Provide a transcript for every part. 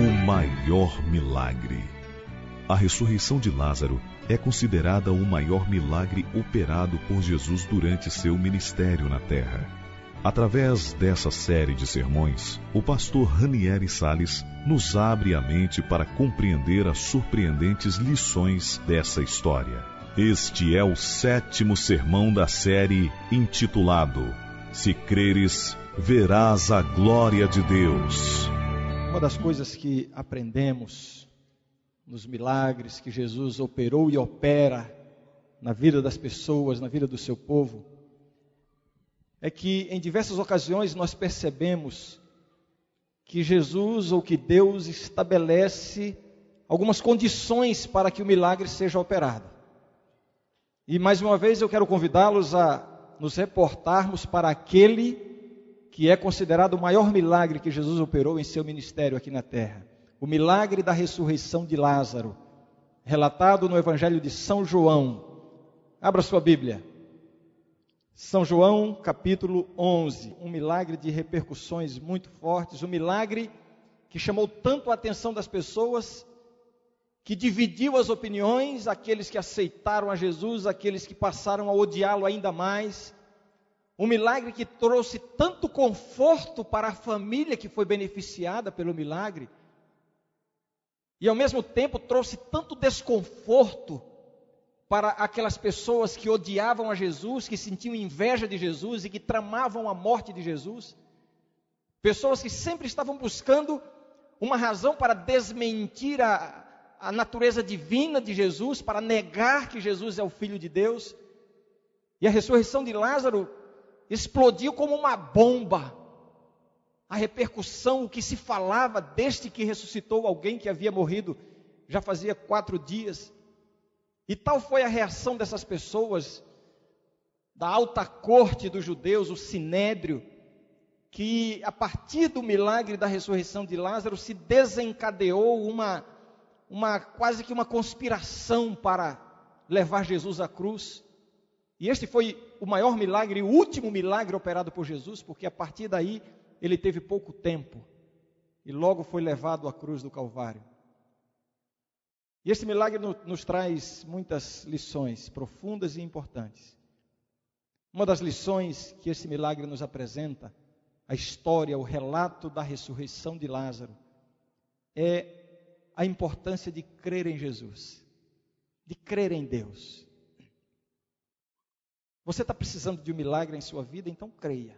O maior milagre. A ressurreição de Lázaro é considerada o maior milagre operado por Jesus durante seu ministério na terra. Através dessa série de sermões, o pastor Ranieri Sales nos abre a mente para compreender as surpreendentes lições dessa história. Este é o sétimo sermão da série intitulado Se Creres, Verás a Glória de Deus. Uma das coisas que aprendemos nos milagres que Jesus operou e opera na vida das pessoas, na vida do seu povo, é que em diversas ocasiões nós percebemos que Jesus ou que Deus estabelece algumas condições para que o milagre seja operado. E mais uma vez eu quero convidá-los a nos reportarmos para aquele que é considerado o maior milagre que Jesus operou em seu ministério aqui na terra. O milagre da ressurreição de Lázaro, relatado no Evangelho de São João. Abra sua Bíblia. São João, capítulo 11, um milagre de repercussões muito fortes, um milagre que chamou tanto a atenção das pessoas, que dividiu as opiniões, aqueles que aceitaram a Jesus, aqueles que passaram a odiá-lo ainda mais. Um milagre que trouxe tanto conforto para a família que foi beneficiada pelo milagre, e ao mesmo tempo trouxe tanto desconforto para aquelas pessoas que odiavam a Jesus, que sentiam inveja de Jesus e que tramavam a morte de Jesus. Pessoas que sempre estavam buscando uma razão para desmentir a, a natureza divina de Jesus, para negar que Jesus é o Filho de Deus. E a ressurreição de Lázaro explodiu como uma bomba. A repercussão, o que se falava desde que ressuscitou alguém que havia morrido já fazia quatro dias. E tal foi a reação dessas pessoas, da alta corte dos judeus, o sinédrio, que a partir do milagre da ressurreição de Lázaro se desencadeou uma, uma quase que uma conspiração para levar Jesus à cruz. E este foi o maior milagre, o último milagre operado por Jesus, porque a partir daí ele teve pouco tempo e logo foi levado à cruz do Calvário. E esse milagre nos traz muitas lições profundas e importantes. Uma das lições que esse milagre nos apresenta, a história, o relato da ressurreição de Lázaro, é a importância de crer em Jesus, de crer em Deus. Você está precisando de um milagre em sua vida, então creia.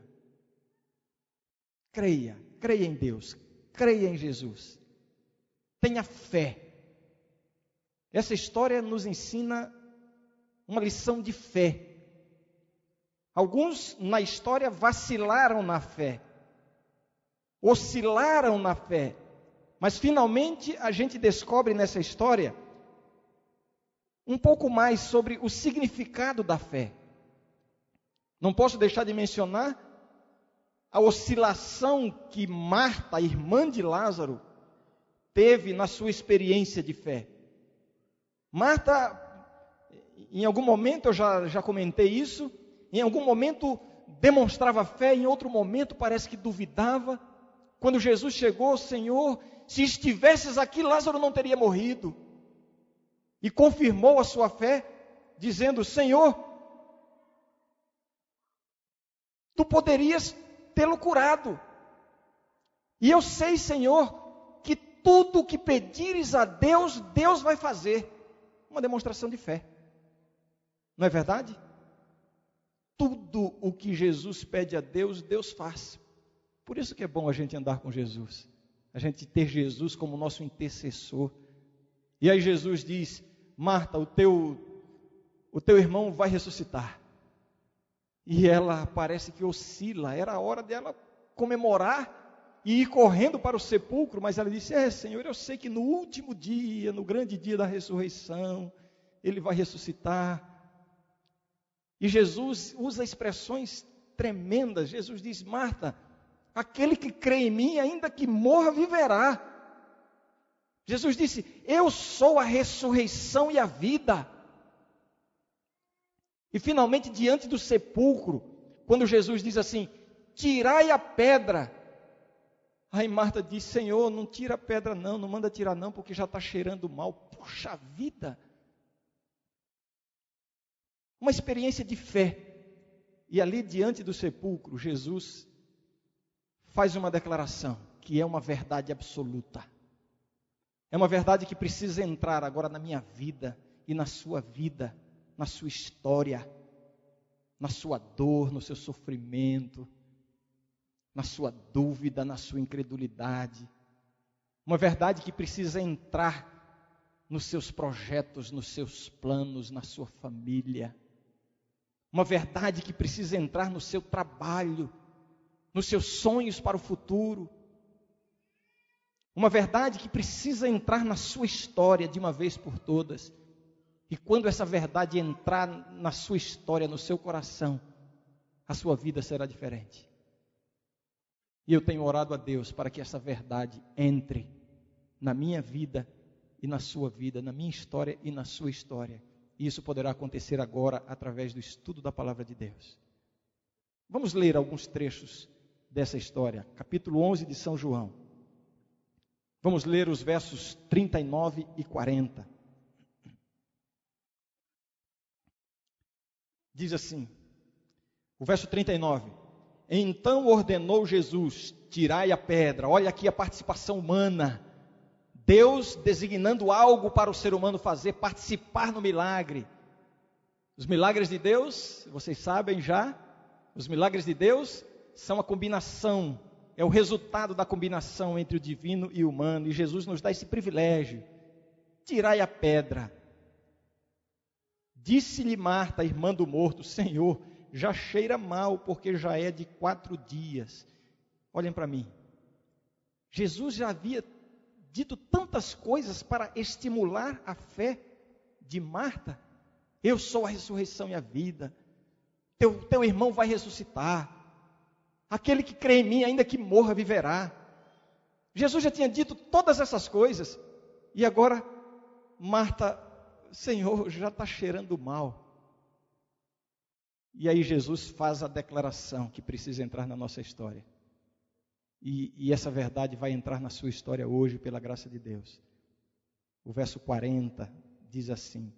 Creia, creia em Deus, creia em Jesus. Tenha fé. Essa história nos ensina uma lição de fé. Alguns na história vacilaram na fé, oscilaram na fé, mas finalmente a gente descobre nessa história um pouco mais sobre o significado da fé. Não posso deixar de mencionar a oscilação que Marta, irmã de Lázaro, teve na sua experiência de fé. Marta, em algum momento, eu já, já comentei isso, em algum momento demonstrava fé, em outro momento parece que duvidava. Quando Jesus chegou, Senhor, se estivesses aqui, Lázaro não teria morrido. E confirmou a sua fé, dizendo: Senhor, tu poderias tê-lo curado. E eu sei, Senhor, que tudo o que pedires a Deus, Deus vai fazer uma demonstração de fé. Não é verdade? Tudo o que Jesus pede a Deus, Deus faz. Por isso que é bom a gente andar com Jesus. A gente ter Jesus como nosso intercessor. E aí Jesus diz: Marta, o teu o teu irmão vai ressuscitar. E ela parece que oscila. Era a hora dela comemorar e ir correndo para o sepulcro, mas ela disse: É, Senhor, eu sei que no último dia, no grande dia da ressurreição, ele vai ressuscitar. E Jesus usa expressões tremendas. Jesus diz: Marta, aquele que crê em mim, ainda que morra, viverá. Jesus disse: Eu sou a ressurreição e a vida. E finalmente, diante do sepulcro, quando Jesus diz assim: Tirai a pedra, Aí Marta diz: Senhor, não tira a pedra, não, não manda tirar, não, porque já está cheirando mal. Puxa vida! Uma experiência de fé. E ali diante do sepulcro, Jesus faz uma declaração que é uma verdade absoluta. É uma verdade que precisa entrar agora na minha vida e na sua vida, na sua história, na sua dor, no seu sofrimento, na sua dúvida, na sua incredulidade. Uma verdade que precisa entrar nos seus projetos, nos seus planos, na sua família. Uma verdade que precisa entrar no seu trabalho, nos seus sonhos para o futuro. Uma verdade que precisa entrar na sua história de uma vez por todas. E quando essa verdade entrar na sua história, no seu coração, a sua vida será diferente. E eu tenho orado a Deus para que essa verdade entre na minha vida e na sua vida, na minha história e na sua história. E isso poderá acontecer agora através do estudo da palavra de Deus. Vamos ler alguns trechos dessa história, capítulo 11 de São João. Vamos ler os versos 39 e 40. Diz assim, o verso 39: Então ordenou Jesus: tirai a pedra. Olha aqui a participação humana. Deus designando algo para o ser humano fazer, participar no milagre. Os milagres de Deus, vocês sabem já, os milagres de Deus são a combinação é o resultado da combinação entre o divino e o humano, e Jesus nos dá esse privilégio. Tirai a pedra. Disse-lhe Marta, irmã do morto: Senhor, já cheira mal, porque já é de quatro dias. Olhem para mim. Jesus já havia dito tantas coisas para estimular a fé de Marta. Eu sou a ressurreição e a vida. Teu, teu irmão vai ressuscitar. Aquele que crê em mim, ainda que morra, viverá. Jesus já tinha dito todas essas coisas. E agora, Marta, Senhor, já está cheirando mal. E aí Jesus faz a declaração que precisa entrar na nossa história. E, e, essa verdade vai entrar na sua história hoje, pela graça de Deus. O verso 40 diz assim: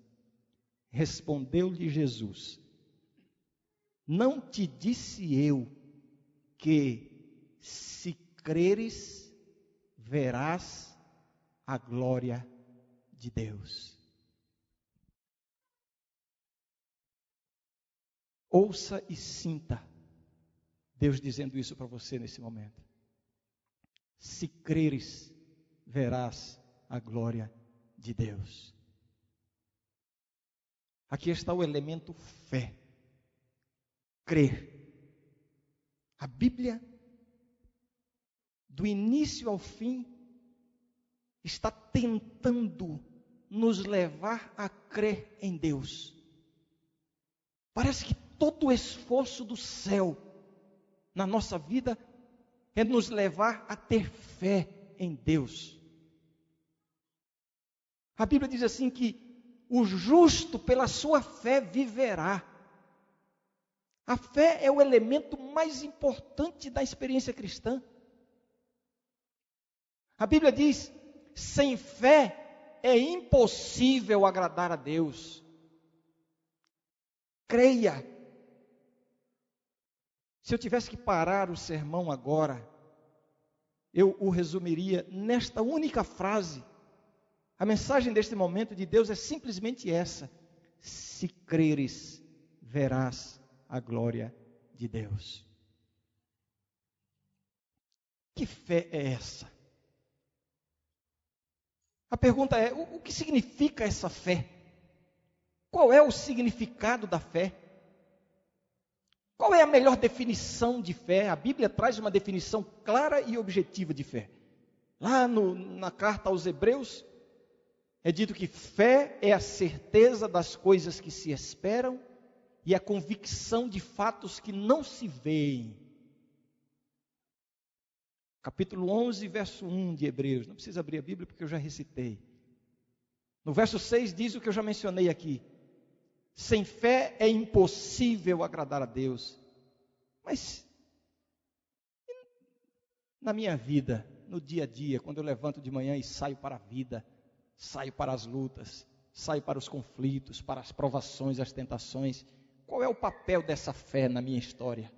Respondeu-lhe Jesus: Não te disse eu que se creres, verás a glória de Deus. Ouça e sinta Deus dizendo isso para você nesse momento. Se creres, verás a glória de Deus. Aqui está o elemento fé. Crer. A Bíblia, do início ao fim, está tentando nos levar a crer em Deus. Parece que todo o esforço do céu na nossa vida é nos levar a ter fé em Deus. A Bíblia diz assim que o justo pela sua fé viverá. A fé é o elemento mais importante da experiência cristã. A Bíblia diz: sem fé é impossível agradar a Deus. Creia. Se eu tivesse que parar o sermão agora, eu o resumiria nesta única frase. A mensagem deste momento de Deus é simplesmente essa: se creres, verás a glória de Deus. Que fé é essa? A pergunta é: o, o que significa essa fé? Qual é o significado da fé? Qual é a melhor definição de fé? A Bíblia traz uma definição clara e objetiva de fé. Lá no, na carta aos Hebreus, é dito que fé é a certeza das coisas que se esperam e a convicção de fatos que não se veem. Capítulo 11, verso 1 de Hebreus. Não precisa abrir a Bíblia porque eu já recitei. No verso 6 diz o que eu já mencionei aqui. Sem fé é impossível agradar a Deus. Mas na minha vida, no dia a dia, quando eu levanto de manhã e saio para a vida, saio para as lutas, saio para os conflitos, para as provações, as tentações. Qual é o papel dessa fé na minha história?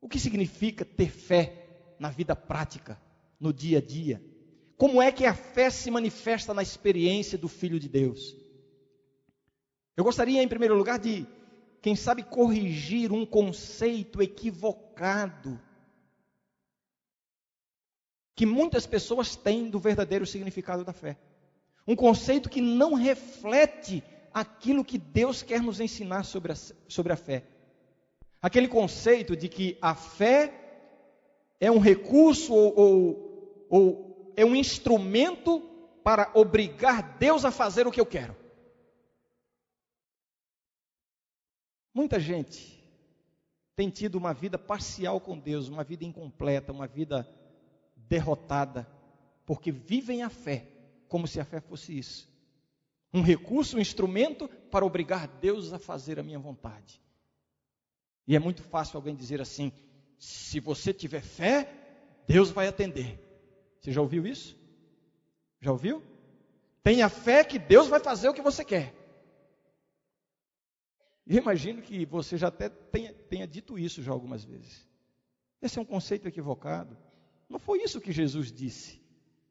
O que significa ter fé na vida prática, no dia a dia? Como é que a fé se manifesta na experiência do Filho de Deus? Eu gostaria, em primeiro lugar, de, quem sabe, corrigir um conceito equivocado que muitas pessoas têm do verdadeiro significado da fé. Um conceito que não reflete aquilo que Deus quer nos ensinar sobre a, sobre a fé. Aquele conceito de que a fé é um recurso ou, ou, ou é um instrumento para obrigar Deus a fazer o que eu quero. Muita gente tem tido uma vida parcial com Deus, uma vida incompleta, uma vida derrotada, porque vivem a fé como se a fé fosse isso um recurso, um instrumento para obrigar Deus a fazer a minha vontade. E é muito fácil alguém dizer assim: se você tiver fé, Deus vai atender. Você já ouviu isso? Já ouviu? Tenha fé que Deus vai fazer o que você quer. E imagino que você já até tenha, tenha dito isso já algumas vezes. Esse é um conceito equivocado. Não foi isso que Jesus disse.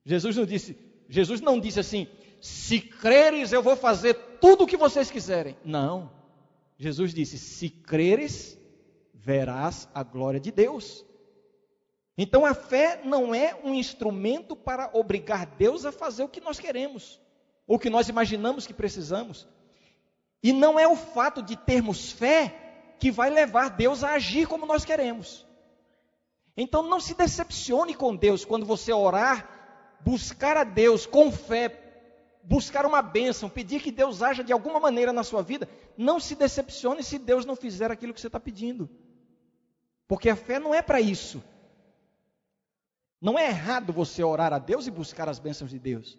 Jesus não disse, Jesus não disse assim: se creres, eu vou fazer tudo o que vocês quiserem. Não. Jesus disse: se creres, verás a glória de Deus. Então a fé não é um instrumento para obrigar Deus a fazer o que nós queremos, ou o que nós imaginamos que precisamos. E não é o fato de termos fé que vai levar Deus a agir como nós queremos. Então não se decepcione com Deus quando você orar, buscar a Deus com fé, buscar uma bênção, pedir que Deus haja de alguma maneira na sua vida, não se decepcione se Deus não fizer aquilo que você está pedindo. Porque a fé não é para isso. Não é errado você orar a Deus e buscar as bênçãos de Deus.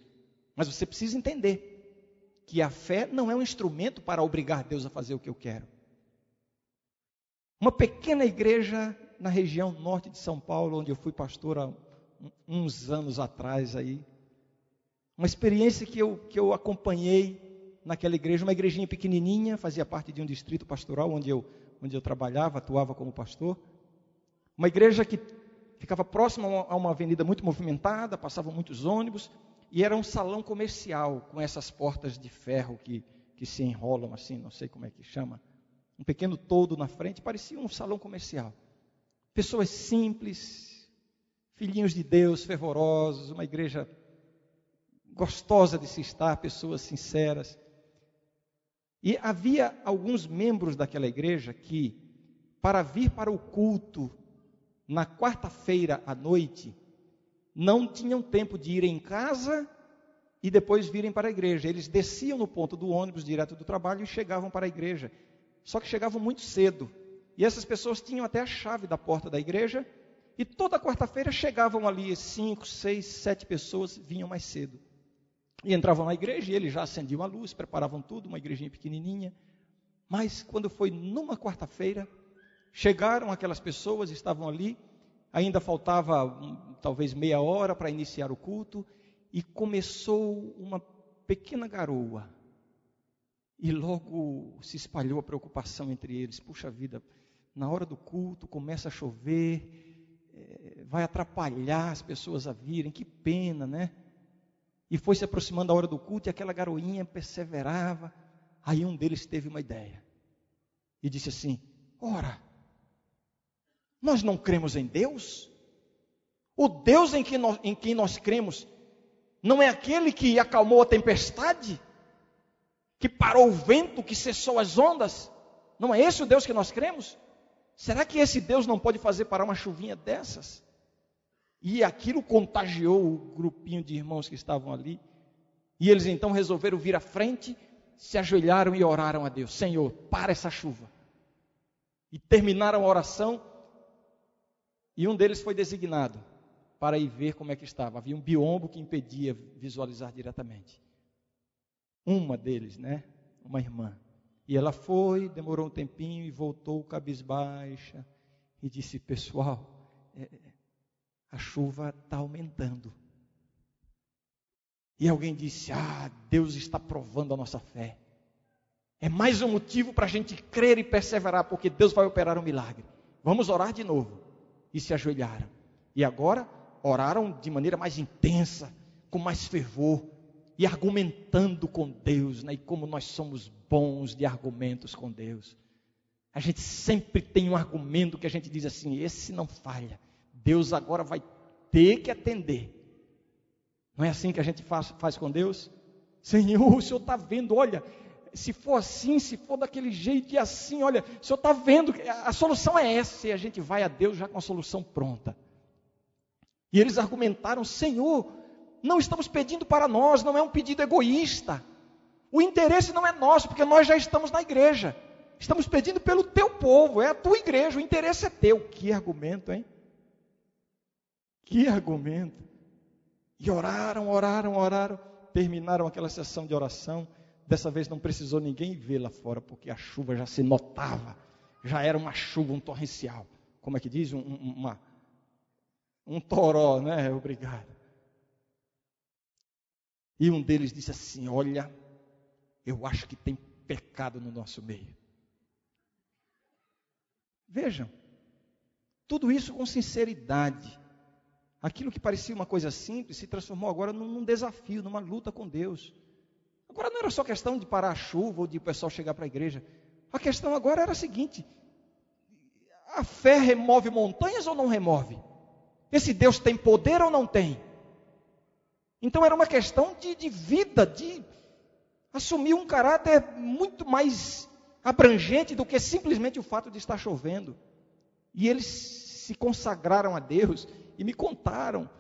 Mas você precisa entender que a fé não é um instrumento para obrigar Deus a fazer o que eu quero. Uma pequena igreja na região norte de São Paulo, onde eu fui pastor há uns anos atrás aí, uma experiência que eu, que eu acompanhei naquela igreja, uma igrejinha pequenininha, fazia parte de um distrito pastoral onde eu, onde eu trabalhava, atuava como pastor. Uma igreja que ficava próxima a uma avenida muito movimentada, passavam muitos ônibus, e era um salão comercial com essas portas de ferro que, que se enrolam assim, não sei como é que chama. Um pequeno todo na frente, parecia um salão comercial. Pessoas simples, filhinhos de Deus, fervorosos, uma igreja gostosa de se estar, pessoas sinceras. E havia alguns membros daquela igreja que, para vir para o culto na quarta-feira à noite, não tinham tempo de ir em casa e depois virem para a igreja. Eles desciam no ponto do ônibus direto do trabalho e chegavam para a igreja. Só que chegavam muito cedo. E essas pessoas tinham até a chave da porta da igreja. E toda quarta-feira chegavam ali cinco, seis, sete pessoas, vinham mais cedo. E entravam na igreja e eles já acendiam a luz, preparavam tudo, uma igrejinha pequenininha. Mas quando foi numa quarta-feira, chegaram aquelas pessoas, estavam ali, ainda faltava um, talvez meia hora para iniciar o culto, e começou uma pequena garoa. E logo se espalhou a preocupação entre eles. Puxa vida, na hora do culto começa a chover, é, vai atrapalhar as pessoas a virem, que pena, né? E foi se aproximando a hora do culto e aquela garoinha perseverava. Aí um deles teve uma ideia. E disse assim: Ora, nós não cremos em Deus? O Deus em quem, nós, em quem nós cremos não é aquele que acalmou a tempestade? Que parou o vento, que cessou as ondas? Não é esse o Deus que nós cremos? Será que esse Deus não pode fazer parar uma chuvinha dessas? E aquilo contagiou o grupinho de irmãos que estavam ali. E eles então resolveram vir à frente, se ajoelharam e oraram a Deus: Senhor, para essa chuva. E terminaram a oração. E um deles foi designado para ir ver como é que estava. Havia um biombo que impedia visualizar diretamente. Uma deles, né? Uma irmã. E ela foi, demorou um tempinho e voltou cabisbaixa e disse: Pessoal, é, a chuva está aumentando. E alguém disse: Ah, Deus está provando a nossa fé. É mais um motivo para a gente crer e perseverar, porque Deus vai operar um milagre. Vamos orar de novo. E se ajoelharam. E agora oraram de maneira mais intensa, com mais fervor, e argumentando com Deus, né? e como nós somos bons de argumentos com Deus. A gente sempre tem um argumento que a gente diz assim: esse não falha. Deus agora vai ter que atender. Não é assim que a gente faz, faz com Deus? Senhor, o Senhor está vendo, olha, se for assim, se for daquele jeito e assim, olha, o Senhor está vendo, a solução é essa, e a gente vai a Deus já com a solução pronta. E eles argumentaram: Senhor, não estamos pedindo para nós, não é um pedido egoísta. O interesse não é nosso, porque nós já estamos na igreja. Estamos pedindo pelo teu povo, é a tua igreja, o interesse é teu. Que argumento, hein? Que argumento. E oraram, oraram, oraram, terminaram aquela sessão de oração. Dessa vez não precisou ninguém ver lá fora, porque a chuva já se notava. Já era uma chuva, um torrencial. Como é que diz? Um, uma, um toró, né? Obrigado. E um deles disse assim: Olha, eu acho que tem pecado no nosso meio. Vejam, tudo isso com sinceridade. Aquilo que parecia uma coisa simples se transformou agora num desafio, numa luta com Deus. Agora não era só questão de parar a chuva ou de o pessoal chegar para a igreja. A questão agora era a seguinte: a fé remove montanhas ou não remove? Esse Deus tem poder ou não tem? Então era uma questão de, de vida, de assumir um caráter muito mais abrangente do que simplesmente o fato de estar chovendo. E eles se consagraram a Deus e me contaram,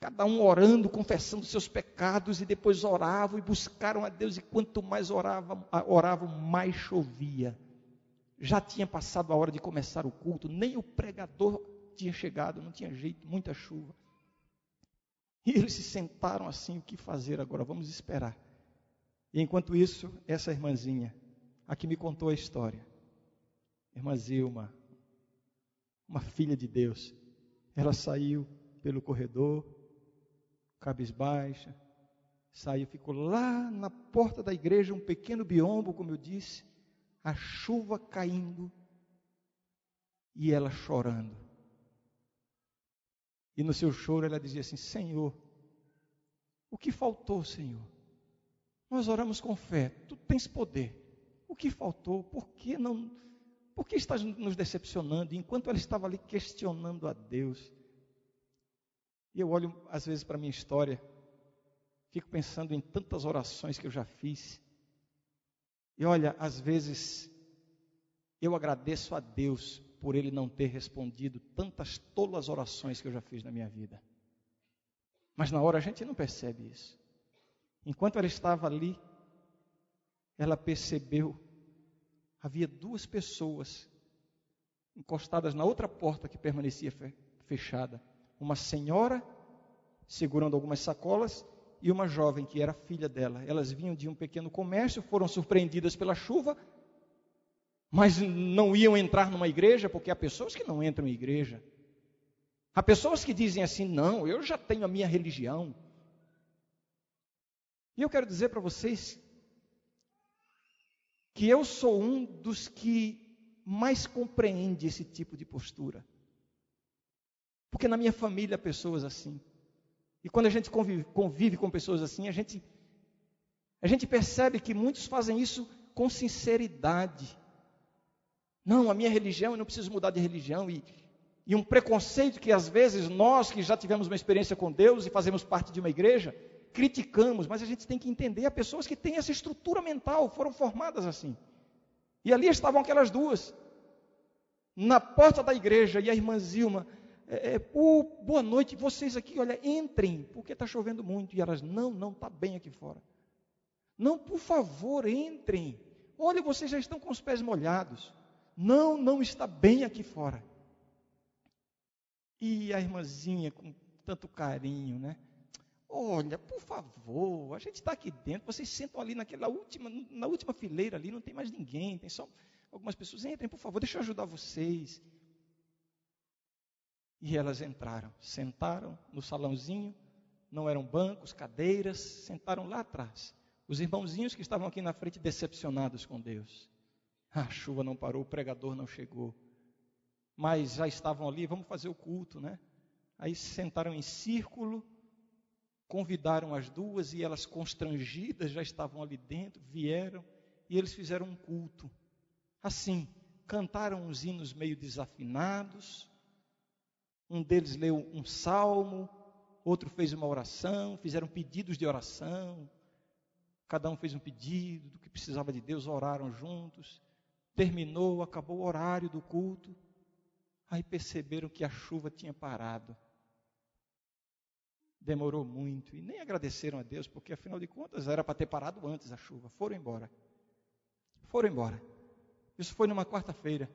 cada um orando, confessando seus pecados, e depois oravam e buscaram a Deus, e quanto mais oravam, oravam mais chovia. Já tinha passado a hora de começar o culto, nem o pregador tinha chegado, não tinha jeito, muita chuva. E eles se sentaram assim, o que fazer agora? Vamos esperar. E enquanto isso, essa irmãzinha, a que me contou a história, irmã Zilma, uma filha de Deus, ela saiu pelo corredor, cabisbaixa, saiu, ficou lá na porta da igreja, um pequeno biombo, como eu disse, a chuva caindo e ela chorando. E no seu choro ela dizia assim: Senhor, o que faltou, Senhor? Nós oramos com fé, tu tens poder. O que faltou? Por que não? Por que estás nos decepcionando? Enquanto ela estava ali questionando a Deus. E eu olho às vezes para a minha história, fico pensando em tantas orações que eu já fiz. E olha, às vezes eu agradeço a Deus por ele não ter respondido tantas tolas orações que eu já fiz na minha vida. Mas na hora a gente não percebe isso. Enquanto ela estava ali, ela percebeu havia duas pessoas encostadas na outra porta que permanecia fechada. Uma senhora segurando algumas sacolas e uma jovem que era filha dela. Elas vinham de um pequeno comércio, foram surpreendidas pela chuva, mas não iam entrar numa igreja, porque há pessoas que não entram em igreja. Há pessoas que dizem assim: não, eu já tenho a minha religião. E eu quero dizer para vocês que eu sou um dos que mais compreende esse tipo de postura. Porque na minha família há pessoas assim. E quando a gente convive, convive com pessoas assim, a gente, a gente percebe que muitos fazem isso com sinceridade. Não, a minha religião, eu não preciso mudar de religião. E, e um preconceito que às vezes nós que já tivemos uma experiência com Deus e fazemos parte de uma igreja, criticamos, mas a gente tem que entender, há pessoas que têm essa estrutura mental, foram formadas assim. E ali estavam aquelas duas, na porta da igreja, e a irmã Zilma, é, oh, boa noite, vocês aqui, olha, entrem, porque está chovendo muito. E elas, não, não, está bem aqui fora. Não, por favor, entrem. Olha, vocês já estão com os pés molhados. Não, não está bem aqui fora. E a irmãzinha, com tanto carinho, né? Olha, por favor, a gente está aqui dentro, vocês sentam ali naquela última, na última fileira ali, não tem mais ninguém, tem só algumas pessoas. Entrem, por favor, deixa eu ajudar vocês. E elas entraram, sentaram no salãozinho, não eram bancos, cadeiras, sentaram lá atrás. Os irmãozinhos que estavam aqui na frente decepcionados com Deus. A chuva não parou, o pregador não chegou. Mas já estavam ali, vamos fazer o culto, né? Aí se sentaram em círculo, convidaram as duas e elas constrangidas já estavam ali dentro, vieram e eles fizeram um culto. Assim, cantaram uns hinos meio desafinados. Um deles leu um salmo, outro fez uma oração, fizeram pedidos de oração. Cada um fez um pedido do que precisava de Deus, oraram juntos. Terminou, acabou o horário do culto. Aí perceberam que a chuva tinha parado. Demorou muito e nem agradeceram a Deus, porque afinal de contas era para ter parado antes a chuva. Foram embora. Foram embora. Isso foi numa quarta-feira.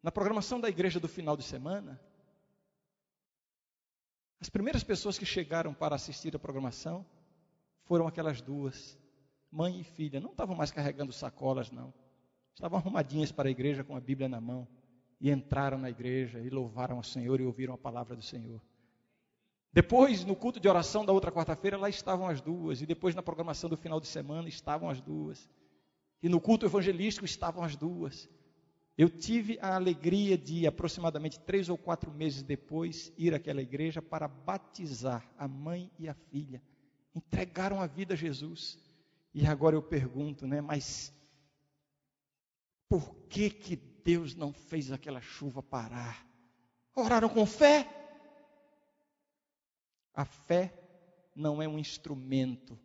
Na programação da igreja do final de semana, as primeiras pessoas que chegaram para assistir a programação foram aquelas duas, mãe e filha. Não estavam mais carregando sacolas, não. Estavam arrumadinhas para a igreja com a Bíblia na mão. E entraram na igreja e louvaram ao Senhor e ouviram a palavra do Senhor. Depois, no culto de oração da outra quarta-feira, lá estavam as duas. E depois, na programação do final de semana, estavam as duas. E no culto evangelístico estavam as duas. Eu tive a alegria de, aproximadamente três ou quatro meses depois, ir àquela igreja para batizar a mãe e a filha. Entregaram a vida a Jesus. E agora eu pergunto, né? Mas por que que Deus não fez aquela chuva parar? Oraram com fé? A fé não é um instrumento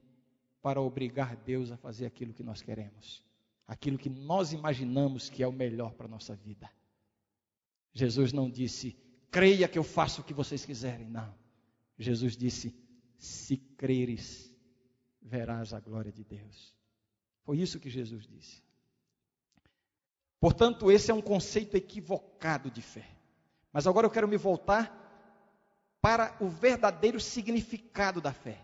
para obrigar Deus a fazer aquilo que nós queremos, aquilo que nós imaginamos que é o melhor para a nossa vida. Jesus não disse, creia que eu faço o que vocês quiserem, não. Jesus disse, se creres, verás a glória de Deus. Foi isso que Jesus disse. Portanto, esse é um conceito equivocado de fé. Mas agora eu quero me voltar para o verdadeiro significado da fé.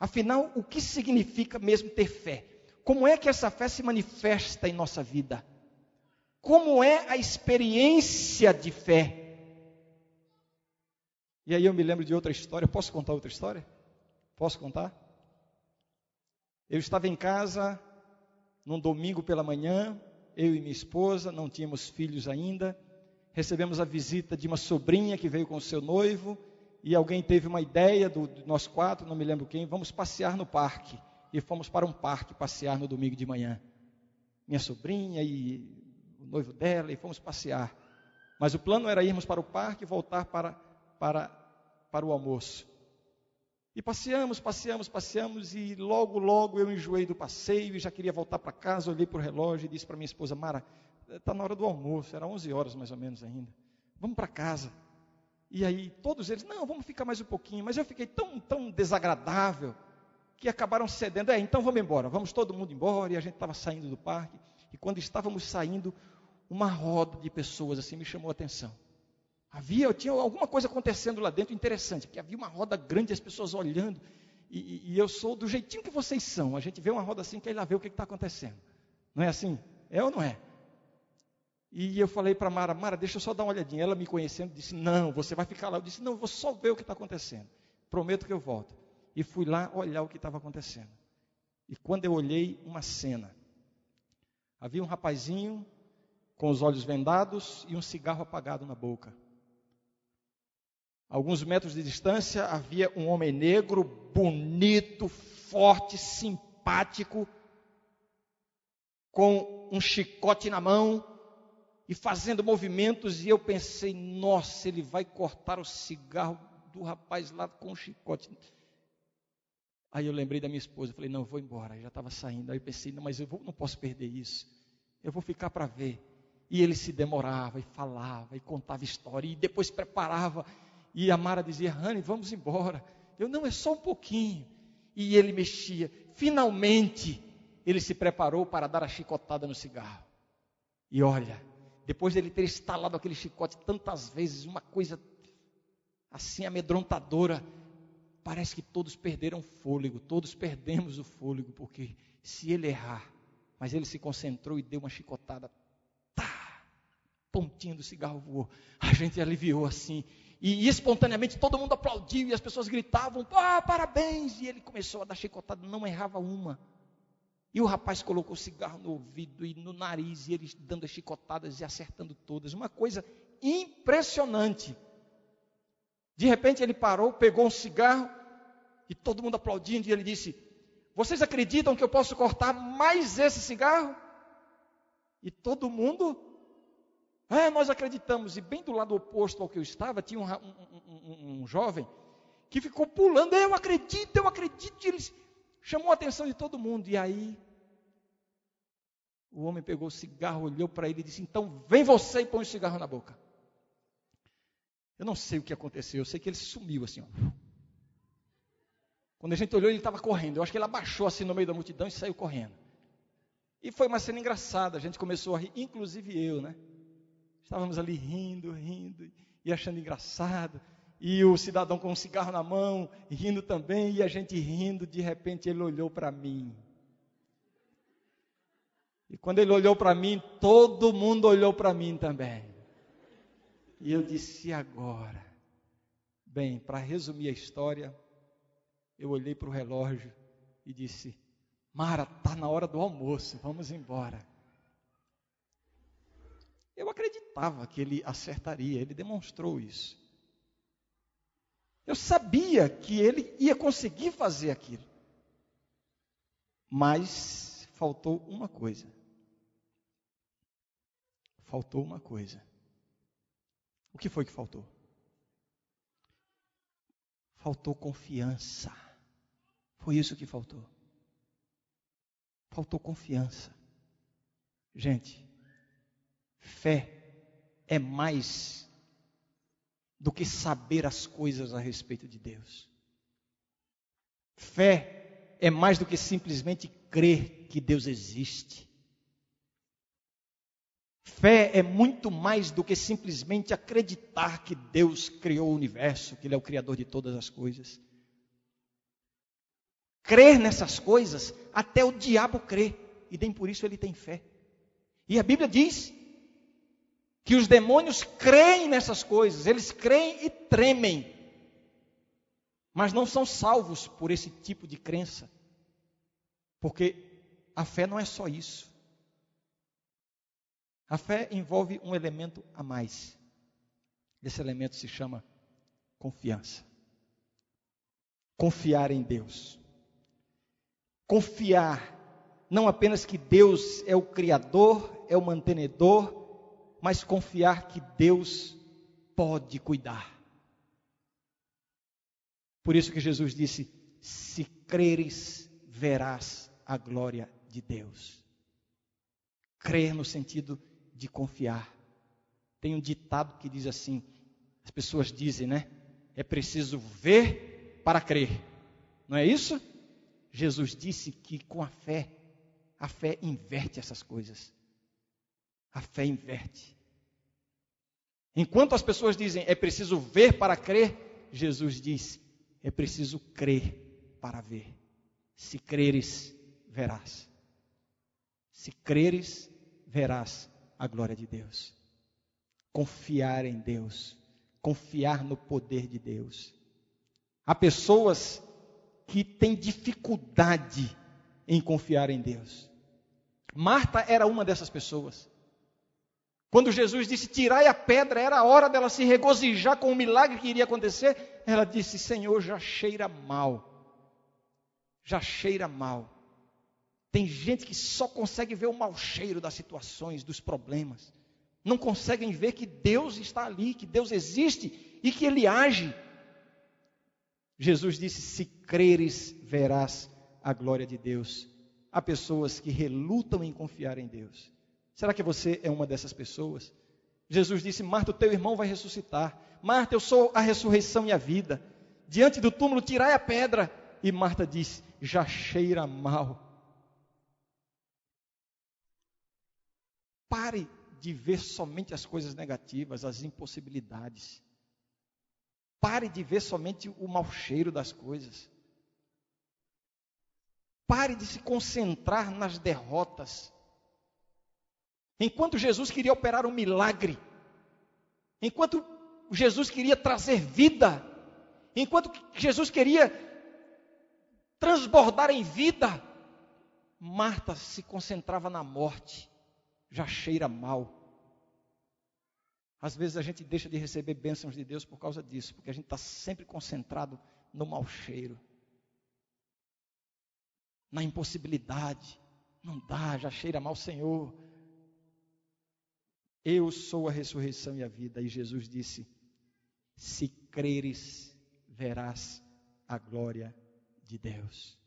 Afinal, o que significa mesmo ter fé? Como é que essa fé se manifesta em nossa vida? Como é a experiência de fé? E aí eu me lembro de outra história. Posso contar outra história? Posso contar? Eu estava em casa num domingo pela manhã, eu e minha esposa, não tínhamos filhos ainda. Recebemos a visita de uma sobrinha que veio com o seu noivo e alguém teve uma ideia do, do nós quatro, não me lembro quem, vamos passear no parque. E fomos para um parque passear no domingo de manhã. Minha sobrinha e o noivo dela, e fomos passear. Mas o plano era irmos para o parque e voltar para, para, para o almoço. E passeamos, passeamos, passeamos, e logo, logo eu enjoei do passeio e já queria voltar para casa. Olhei para o relógio e disse para minha esposa: Mara, está na hora do almoço, era 11 horas mais ou menos ainda. Vamos para casa. E aí todos eles, não, vamos ficar mais um pouquinho. Mas eu fiquei tão, tão desagradável que acabaram cedendo. É, então vamos embora, vamos todo mundo embora. E a gente estava saindo do parque. E quando estávamos saindo, uma roda de pessoas assim me chamou a atenção. Havia, tinha alguma coisa acontecendo lá dentro interessante, porque havia uma roda grande, as pessoas olhando. E, e, eu sou do jeitinho que vocês são. A gente vê uma roda assim, quer ir lá ver o que está acontecendo. Não é assim? É ou não é? E eu falei para Mara, Mara, deixa eu só dar uma olhadinha. Ela me conhecendo disse, não, você vai ficar lá. Eu disse, não, eu vou só ver o que está acontecendo. Prometo que eu volto. E fui lá olhar o que estava acontecendo. E quando eu olhei uma cena, havia um rapazinho com os olhos vendados e um cigarro apagado na boca. alguns metros de distância havia um homem negro, bonito, forte, simpático, com um chicote na mão, e fazendo movimentos, e eu pensei, nossa, ele vai cortar o cigarro do rapaz lá com o chicote. Aí eu lembrei da minha esposa, falei, não, eu vou embora, eu já estava saindo. Aí eu pensei, não, mas eu vou, não posso perder isso. Eu vou ficar para ver. E ele se demorava e falava e contava história e depois preparava. E a Mara dizia, Rani, vamos embora. Eu, não, é só um pouquinho. E ele mexia. Finalmente, ele se preparou para dar a chicotada no cigarro. E olha, depois dele ter instalado aquele chicote tantas vezes, uma coisa assim amedrontadora, parece que todos perderam fôlego, todos perdemos o fôlego, porque se ele errar, mas ele se concentrou e deu uma chicotada, tá, pontinha do cigarro voou. A gente aliviou assim. E, espontaneamente todo mundo aplaudiu e as pessoas gritavam: ah, parabéns! E ele começou a dar chicotada, não errava uma. E o rapaz colocou o cigarro no ouvido e no nariz, e ele dando as chicotadas e acertando todas. Uma coisa impressionante. De repente ele parou, pegou um cigarro e todo mundo aplaudindo, e ele disse: Vocês acreditam que eu posso cortar mais esse cigarro? E todo mundo, é, nós acreditamos. E bem do lado oposto ao que eu estava, tinha um, um, um, um jovem que ficou pulando: Eu acredito, eu acredito. E ele chamou a atenção de todo mundo. E aí, o homem pegou o cigarro, olhou para ele e disse: Então vem você e põe o cigarro na boca. Eu não sei o que aconteceu, eu sei que ele sumiu assim. Ó. Quando a gente olhou, ele estava correndo. Eu acho que ele abaixou assim no meio da multidão e saiu correndo. E foi uma cena engraçada, a gente começou a rir, inclusive eu, né? Estávamos ali rindo, rindo e achando engraçado. E o cidadão com um cigarro na mão, rindo também, e a gente rindo, de repente ele olhou para mim. E quando ele olhou para mim, todo mundo olhou para mim também. E eu disse: agora? Bem, para resumir a história, eu olhei para o relógio e disse: Mara, está na hora do almoço, vamos embora. Eu acreditava que ele acertaria, ele demonstrou isso. Eu sabia que ele ia conseguir fazer aquilo. Mas faltou uma coisa. Faltou uma coisa. O que foi que faltou? Faltou confiança. Foi isso que faltou. Faltou confiança. Gente, fé é mais do que saber as coisas a respeito de Deus. Fé é mais do que simplesmente crer que Deus existe. Fé é muito mais do que simplesmente acreditar que Deus criou o universo, que Ele é o Criador de todas as coisas. Crer nessas coisas, até o diabo crê, e nem por isso ele tem fé. E a Bíblia diz que os demônios creem nessas coisas, eles creem e tremem, mas não são salvos por esse tipo de crença, porque a fé não é só isso. A fé envolve um elemento a mais. Esse elemento se chama confiança. Confiar em Deus. Confiar não apenas que Deus é o Criador, é o mantenedor, mas confiar que Deus pode cuidar. Por isso que Jesus disse: Se creres, verás a glória de Deus. Crer no sentido de confiar. Tem um ditado que diz assim: as pessoas dizem, né? É preciso ver para crer. Não é isso? Jesus disse que com a fé, a fé inverte essas coisas. A fé inverte. Enquanto as pessoas dizem é preciso ver para crer, Jesus diz é preciso crer para ver. Se creres, verás. Se creres, verás a glória de Deus. Confiar em Deus, confiar no poder de Deus. Há pessoas que têm dificuldade em confiar em Deus. Marta era uma dessas pessoas. Quando Jesus disse: Tirai a pedra, era a hora dela se regozijar com o milagre que iria acontecer. Ela disse: Senhor, já cheira mal. Já cheira mal. Tem gente que só consegue ver o mau cheiro das situações, dos problemas. Não conseguem ver que Deus está ali, que Deus existe e que Ele age. Jesus disse: Se creres, verás a glória de Deus. Há pessoas que relutam em confiar em Deus. Será que você é uma dessas pessoas? Jesus disse: Marta, o teu irmão vai ressuscitar. Marta, eu sou a ressurreição e a vida. Diante do túmulo, tirai a pedra. E Marta disse: Já cheira mal. Pare de ver somente as coisas negativas, as impossibilidades. Pare de ver somente o mau cheiro das coisas. Pare de se concentrar nas derrotas. Enquanto Jesus queria operar um milagre, enquanto Jesus queria trazer vida, enquanto Jesus queria transbordar em vida, Marta se concentrava na morte, já cheira mal. Às vezes a gente deixa de receber bênçãos de Deus por causa disso, porque a gente está sempre concentrado no mau cheiro, na impossibilidade. Não dá, já cheira mal, Senhor. Eu sou a ressurreição e a vida. E Jesus disse: Se creres, verás a glória de Deus.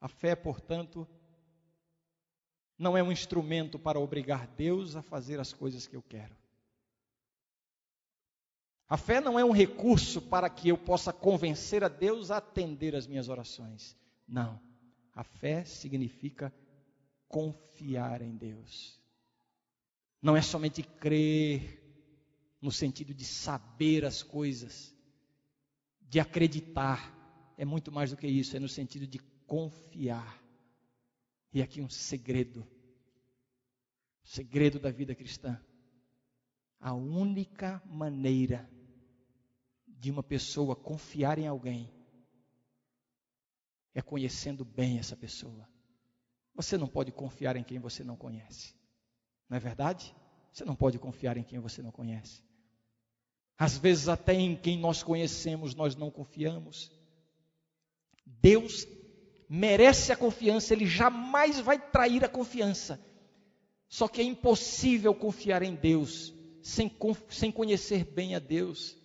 A fé, portanto, não é um instrumento para obrigar Deus a fazer as coisas que eu quero. A fé não é um recurso para que eu possa convencer a Deus a atender as minhas orações. Não. A fé significa confiar em Deus. Não é somente crer no sentido de saber as coisas, de acreditar. É muito mais do que isso, é no sentido de confiar. E aqui um segredo. Segredo da vida cristã. A única maneira de uma pessoa confiar em alguém é conhecendo bem essa pessoa. Você não pode confiar em quem você não conhece. Não é verdade? Você não pode confiar em quem você não conhece. Às vezes, até em quem nós conhecemos, nós não confiamos. Deus merece a confiança, ele jamais vai trair a confiança. Só que é impossível confiar em Deus sem, sem conhecer bem a Deus.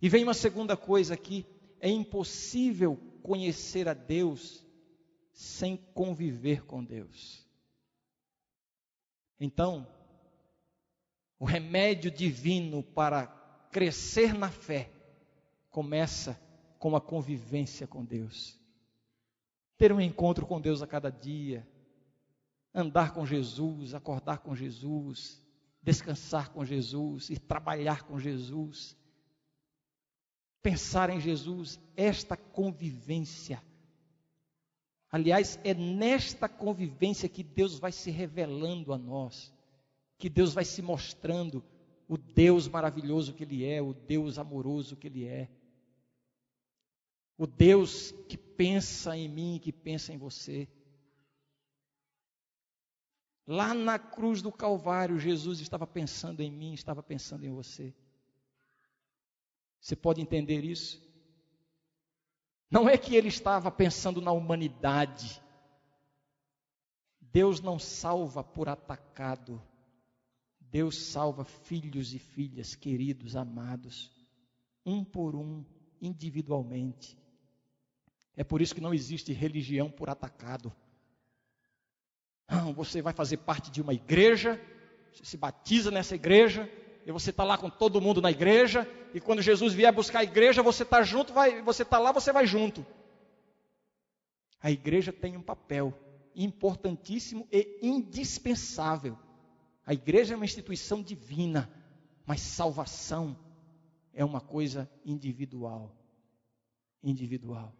E vem uma segunda coisa aqui: é impossível conhecer a Deus sem conviver com Deus. Então, o remédio divino para crescer na fé começa com a convivência com Deus. Ter um encontro com Deus a cada dia, andar com Jesus, acordar com Jesus, descansar com Jesus e trabalhar com Jesus. Pensar em Jesus, esta convivência. Aliás, é nesta convivência que Deus vai se revelando a nós, que Deus vai se mostrando o Deus maravilhoso que Ele é, o Deus amoroso que Ele é o Deus que pensa em mim, que pensa em você. Lá na cruz do Calvário, Jesus estava pensando em mim, estava pensando em você. Você pode entender isso? Não é que ele estava pensando na humanidade. Deus não salva por atacado. Deus salva filhos e filhas queridos, amados, um por um, individualmente. É por isso que não existe religião por atacado. Não, você vai fazer parte de uma igreja, você se batiza nessa igreja, e você está lá com todo mundo na igreja, e quando Jesus vier buscar a igreja, você está junto, vai, você está lá, você vai junto. A igreja tem um papel importantíssimo e indispensável. A igreja é uma instituição divina, mas salvação é uma coisa individual. Individual.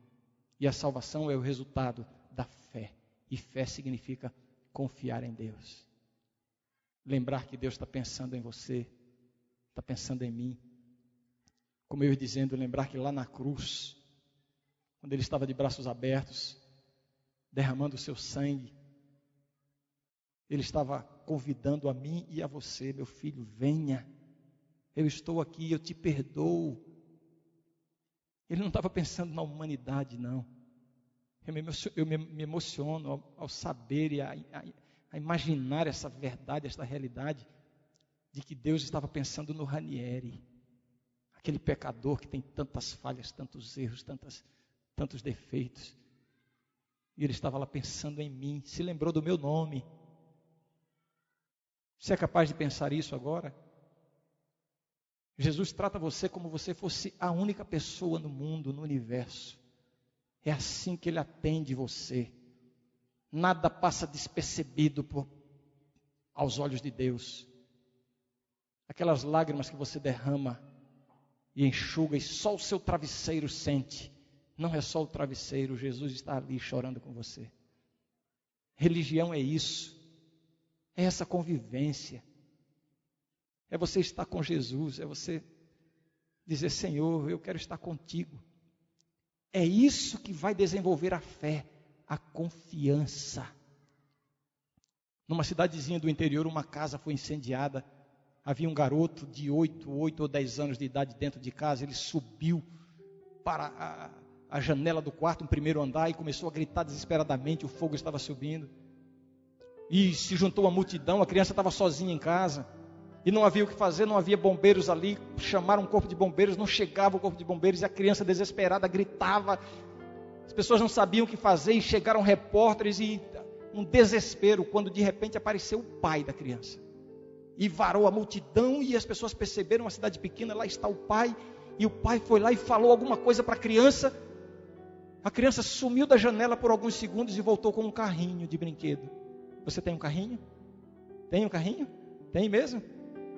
E a salvação é o resultado da fé. E fé significa confiar em Deus. Lembrar que Deus está pensando em você, está pensando em mim. Como eu ia dizendo, lembrar que lá na cruz, quando ele estava de braços abertos, derramando o seu sangue, ele estava convidando a mim e a você, meu filho, venha. Eu estou aqui, eu te perdoo. Ele não estava pensando na humanidade, não. Eu me, emociono ao, ao saber e a, a, a, imaginar essa verdade, essa realidade, de que Deus estava pensando no Ranieri, aquele pecador que tem tantas falhas, tantos erros, tantas, tantos defeitos. E ele estava lá pensando em mim, se lembrou do meu nome. Você é capaz de pensar isso agora? Jesus trata você como você fosse a única pessoa no mundo, no universo. É assim que ele atende você. Nada passa despercebido por, aos olhos de Deus. Aquelas lágrimas que você derrama e enxuga e só o seu travesseiro sente. Não é só o travesseiro, Jesus está ali chorando com você. Religião é isso, é essa convivência, é você estar com Jesus, é você dizer: Senhor, eu quero estar contigo. É isso que vai desenvolver a fé, a confiança. Numa cidadezinha do interior, uma casa foi incendiada. Havia um garoto de 8, 8 ou 10 anos de idade dentro de casa. Ele subiu para a, a janela do quarto, no primeiro andar, e começou a gritar desesperadamente. O fogo estava subindo. E se juntou a multidão. A criança estava sozinha em casa. E não havia o que fazer, não havia bombeiros ali. Chamaram um corpo de bombeiros, não chegava o corpo de bombeiros. E a criança desesperada gritava. As pessoas não sabiam o que fazer. E chegaram repórteres e um desespero quando de repente apareceu o pai da criança. E varou a multidão e as pessoas perceberam uma cidade pequena, lá está o pai. E o pai foi lá e falou alguma coisa para a criança. A criança sumiu da janela por alguns segundos e voltou com um carrinho de brinquedo. Você tem um carrinho? Tem um carrinho? Tem mesmo?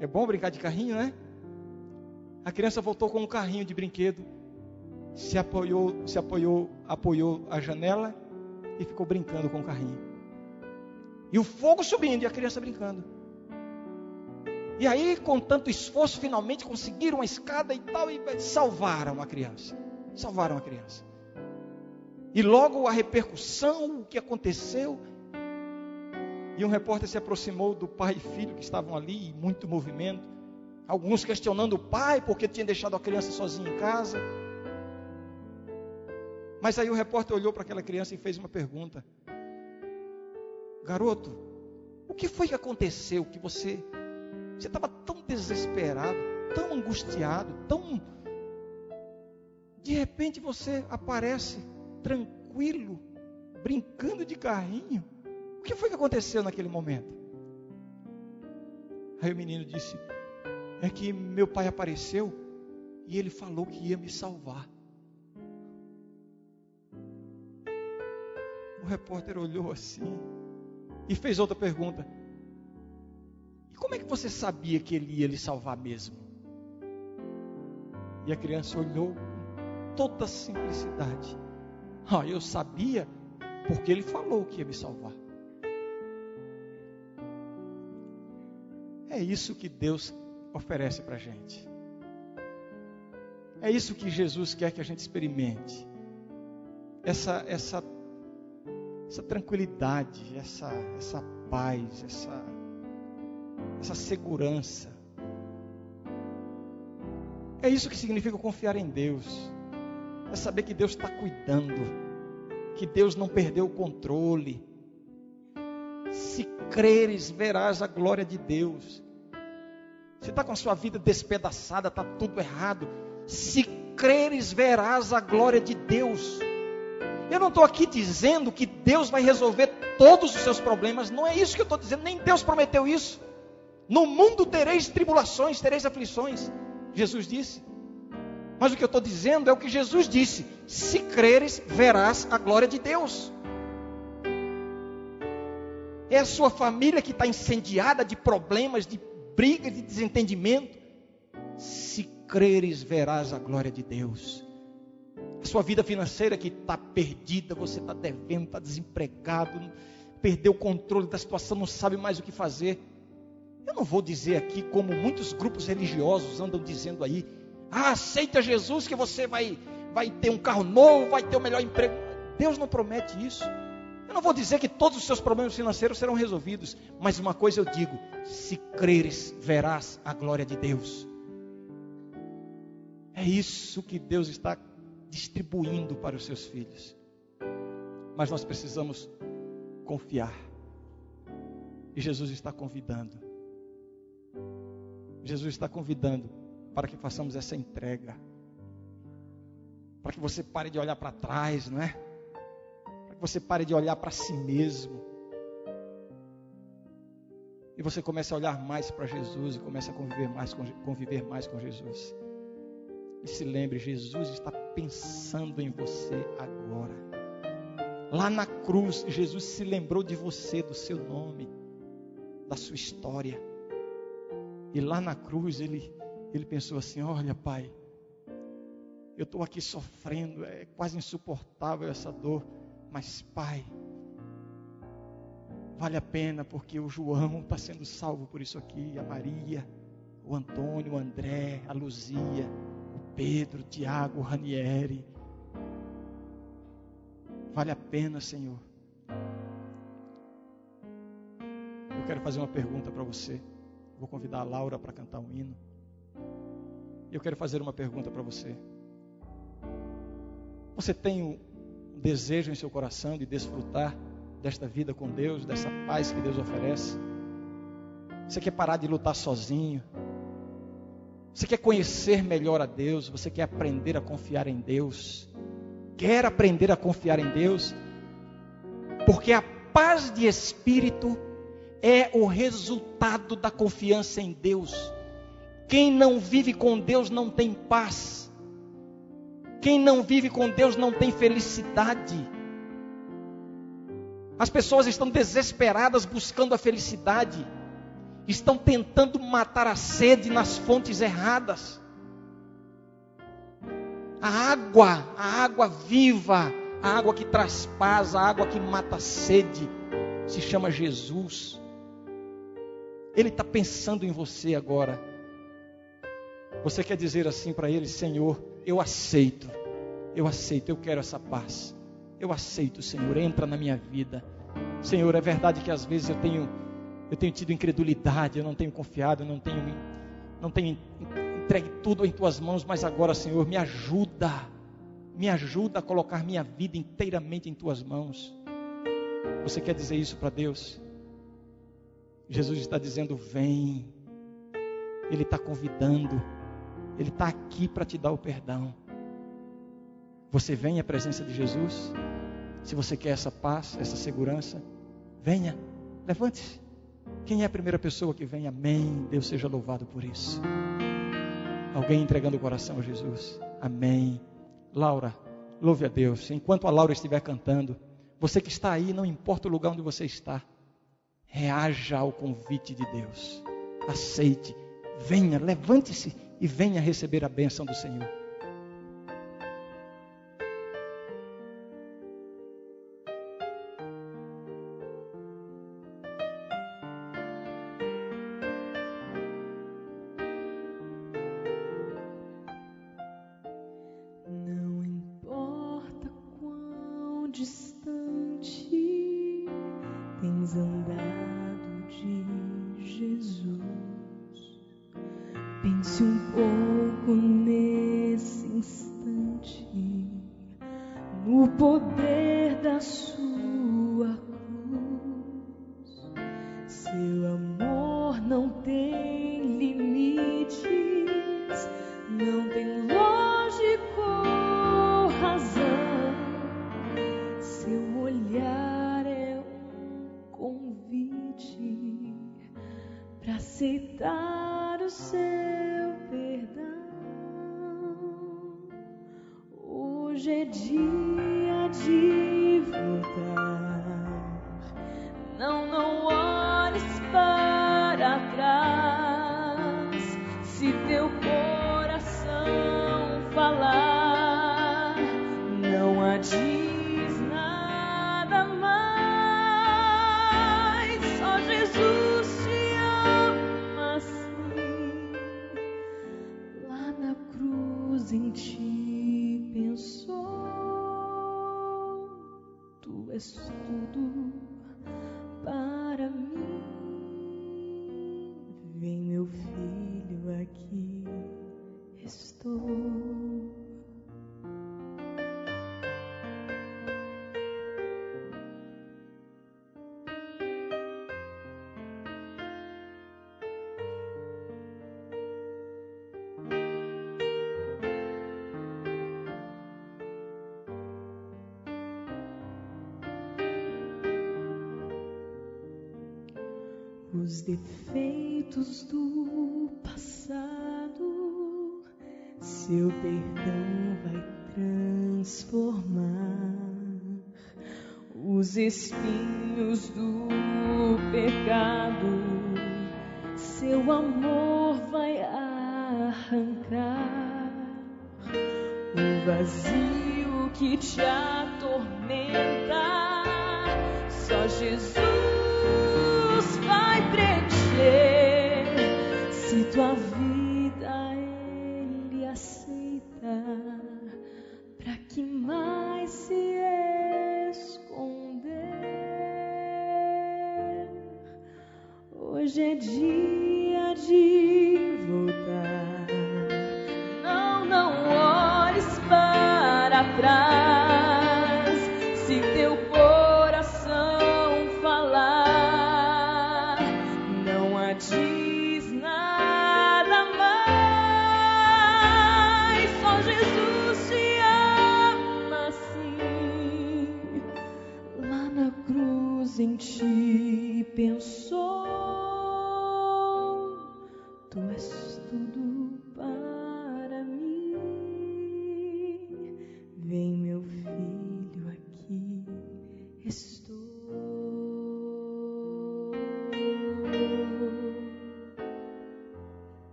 É bom brincar de carrinho, né? A criança voltou com um carrinho de brinquedo, se apoiou, se apoiou, apoiou a janela e ficou brincando com o carrinho. E o fogo subindo e a criança brincando. E aí, com tanto esforço, finalmente conseguiram a escada e tal e salvaram a criança. Salvaram a criança. E logo a repercussão, o que aconteceu. E um repórter se aproximou do pai e filho que estavam ali, muito movimento. Alguns questionando o pai porque tinha deixado a criança sozinha em casa. Mas aí o repórter olhou para aquela criança e fez uma pergunta: Garoto, o que foi que aconteceu que você você estava tão desesperado, tão angustiado, tão de repente você aparece tranquilo, brincando de carrinho. Que foi que aconteceu naquele momento? Aí o menino disse: É que meu pai apareceu e ele falou que ia me salvar. O repórter olhou assim e fez outra pergunta: E como é que você sabia que ele ia lhe salvar mesmo? E a criança olhou com toda simplicidade. Ah, eu sabia porque ele falou que ia me salvar. É isso que Deus oferece para a gente. É isso que Jesus quer que a gente experimente. Essa, essa, essa tranquilidade, essa, essa paz, essa, essa segurança. É isso que significa confiar em Deus é saber que Deus está cuidando, que Deus não perdeu o controle. Se creres, verás a glória de Deus. Você está com a sua vida despedaçada, está tudo errado. Se creres, verás a glória de Deus. Eu não estou aqui dizendo que Deus vai resolver todos os seus problemas, não é isso que eu estou dizendo, nem Deus prometeu isso. No mundo tereis tribulações, tereis aflições, Jesus disse. Mas o que eu estou dizendo é o que Jesus disse: se creres, verás a glória de Deus. É a sua família que está incendiada de problemas, de brigas, de desentendimento. Se creres, verás a glória de Deus. A sua vida financeira que está perdida, você está devendo, está desempregado, perdeu o controle da situação, não sabe mais o que fazer. Eu não vou dizer aqui, como muitos grupos religiosos andam dizendo aí, ah, aceita Jesus que você vai, vai ter um carro novo, vai ter o um melhor emprego. Deus não promete isso. Eu não vou dizer que todos os seus problemas financeiros serão resolvidos, mas uma coisa eu digo: se creres, verás a glória de Deus. É isso que Deus está distribuindo para os seus filhos. Mas nós precisamos confiar. E Jesus está convidando. Jesus está convidando para que façamos essa entrega. Para que você pare de olhar para trás, não é? Para que você pare de olhar para si mesmo. E você comece a olhar mais para Jesus e comece a conviver mais com, conviver mais com Jesus. E se lembre, Jesus está pensando em você agora. Lá na cruz, Jesus se lembrou de você, do seu nome, da sua história. E lá na cruz, ele ele pensou assim: Olha, pai, eu estou aqui sofrendo, é quase insuportável essa dor, mas, pai, Vale a pena porque o João está sendo salvo por isso aqui, a Maria, o Antônio, o André, a Luzia, o Pedro, o Tiago, o Ranieri. Vale a pena, Senhor. Eu quero fazer uma pergunta para você. Vou convidar a Laura para cantar um hino. Eu quero fazer uma pergunta para você. Você tem um desejo em seu coração de desfrutar desta vida com Deus, dessa paz que Deus oferece? Você quer parar de lutar sozinho? Você quer conhecer melhor a Deus? Você quer aprender a confiar em Deus? Quer aprender a confiar em Deus? Porque a paz de espírito é o resultado da confiança em Deus. Quem não vive com Deus não tem paz. Quem não vive com Deus não tem felicidade. As pessoas estão desesperadas buscando a felicidade, estão tentando matar a sede nas fontes erradas. A água, a água viva, a água que traz paz, a água que mata a sede, se chama Jesus. Ele está pensando em você agora. Você quer dizer assim para Ele: Senhor, eu aceito, eu aceito, eu quero essa paz. Eu aceito, Senhor, entra na minha vida. Senhor, é verdade que às vezes eu tenho eu tenho tido incredulidade, eu não tenho confiado, eu não tenho não tenho entregue tudo em tuas mãos, mas agora, Senhor, me ajuda. Me ajuda a colocar minha vida inteiramente em tuas mãos. Você quer dizer isso para Deus? Jesus está dizendo: vem. Ele está convidando. Ele está aqui para te dar o perdão. Você vem à presença de Jesus? Se você quer essa paz, essa segurança, venha, levante-se. Quem é a primeira pessoa que vem? Amém. Deus seja louvado por isso. Alguém entregando o coração a Jesus. Amém. Laura, louve a Deus. Enquanto a Laura estiver cantando, você que está aí, não importa o lugar onde você está, reaja ao convite de Deus. Aceite, venha, levante-se e venha receber a bênção do Senhor. Os defeitos do passado, seu perdão vai transformar os espinhos do pecado, seu amor vai arrancar o vazio que te atormenta.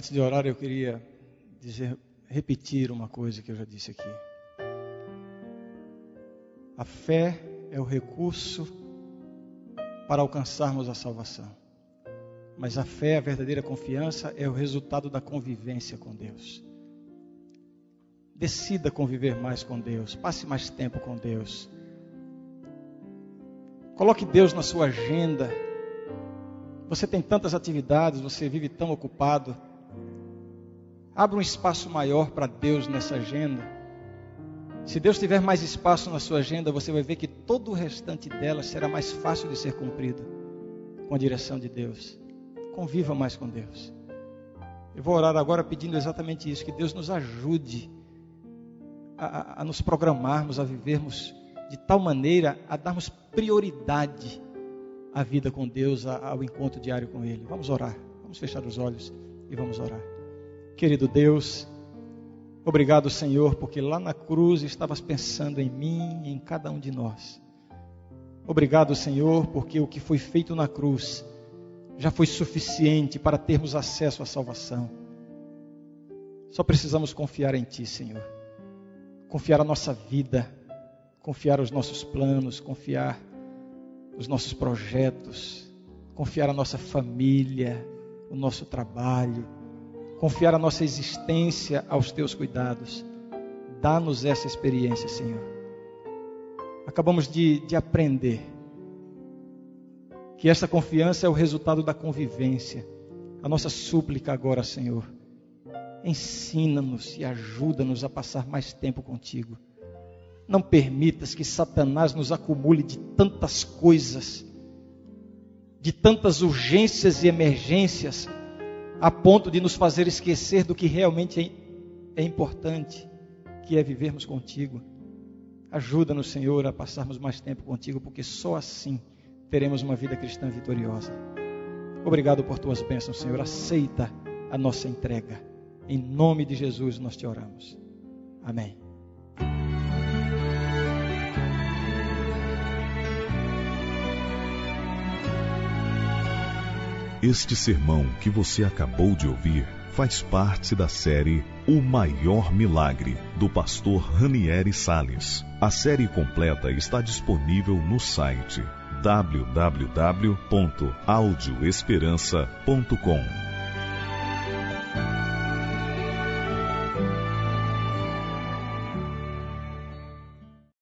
Antes de orar, eu queria dizer, repetir uma coisa que eu já disse aqui. A fé é o recurso para alcançarmos a salvação. Mas a fé, a verdadeira confiança, é o resultado da convivência com Deus. Decida conviver mais com Deus, passe mais tempo com Deus. Coloque Deus na sua agenda. Você tem tantas atividades, você vive tão ocupado. Abra um espaço maior para Deus nessa agenda. Se Deus tiver mais espaço na sua agenda, você vai ver que todo o restante dela será mais fácil de ser cumprido com a direção de Deus. Conviva mais com Deus. Eu vou orar agora pedindo exatamente isso: que Deus nos ajude a, a, a nos programarmos, a vivermos de tal maneira a darmos prioridade à vida com Deus, ao encontro diário com Ele. Vamos orar, vamos fechar os olhos e vamos orar. Querido Deus, obrigado, Senhor, porque lá na cruz estavas pensando em mim e em cada um de nós. Obrigado, Senhor, porque o que foi feito na cruz já foi suficiente para termos acesso à salvação. Só precisamos confiar em Ti, Senhor. Confiar a nossa vida, confiar os nossos planos, confiar os nossos projetos, confiar a nossa família, o nosso trabalho, confiar a nossa existência aos Teus cuidados. Dá-nos essa experiência, Senhor. Acabamos de, de aprender que essa confiança é o resultado da convivência. A nossa súplica agora, Senhor, ensina-nos e ajuda-nos a passar mais tempo contigo. Não permitas que Satanás nos acumule de tantas coisas, de tantas urgências e emergências, a ponto de nos fazer esquecer do que realmente é, é importante, que é vivermos contigo. Ajuda-nos, Senhor, a passarmos mais tempo contigo, porque só assim teremos uma vida cristã vitoriosa. Obrigado por tuas bênçãos, Senhor. Aceita a nossa entrega. Em nome de Jesus nós te oramos. Amém. Este sermão que você acabou de ouvir faz parte da série O Maior Milagre, do pastor Ranieri Sales. A série completa está disponível no site www.audioesperança.com.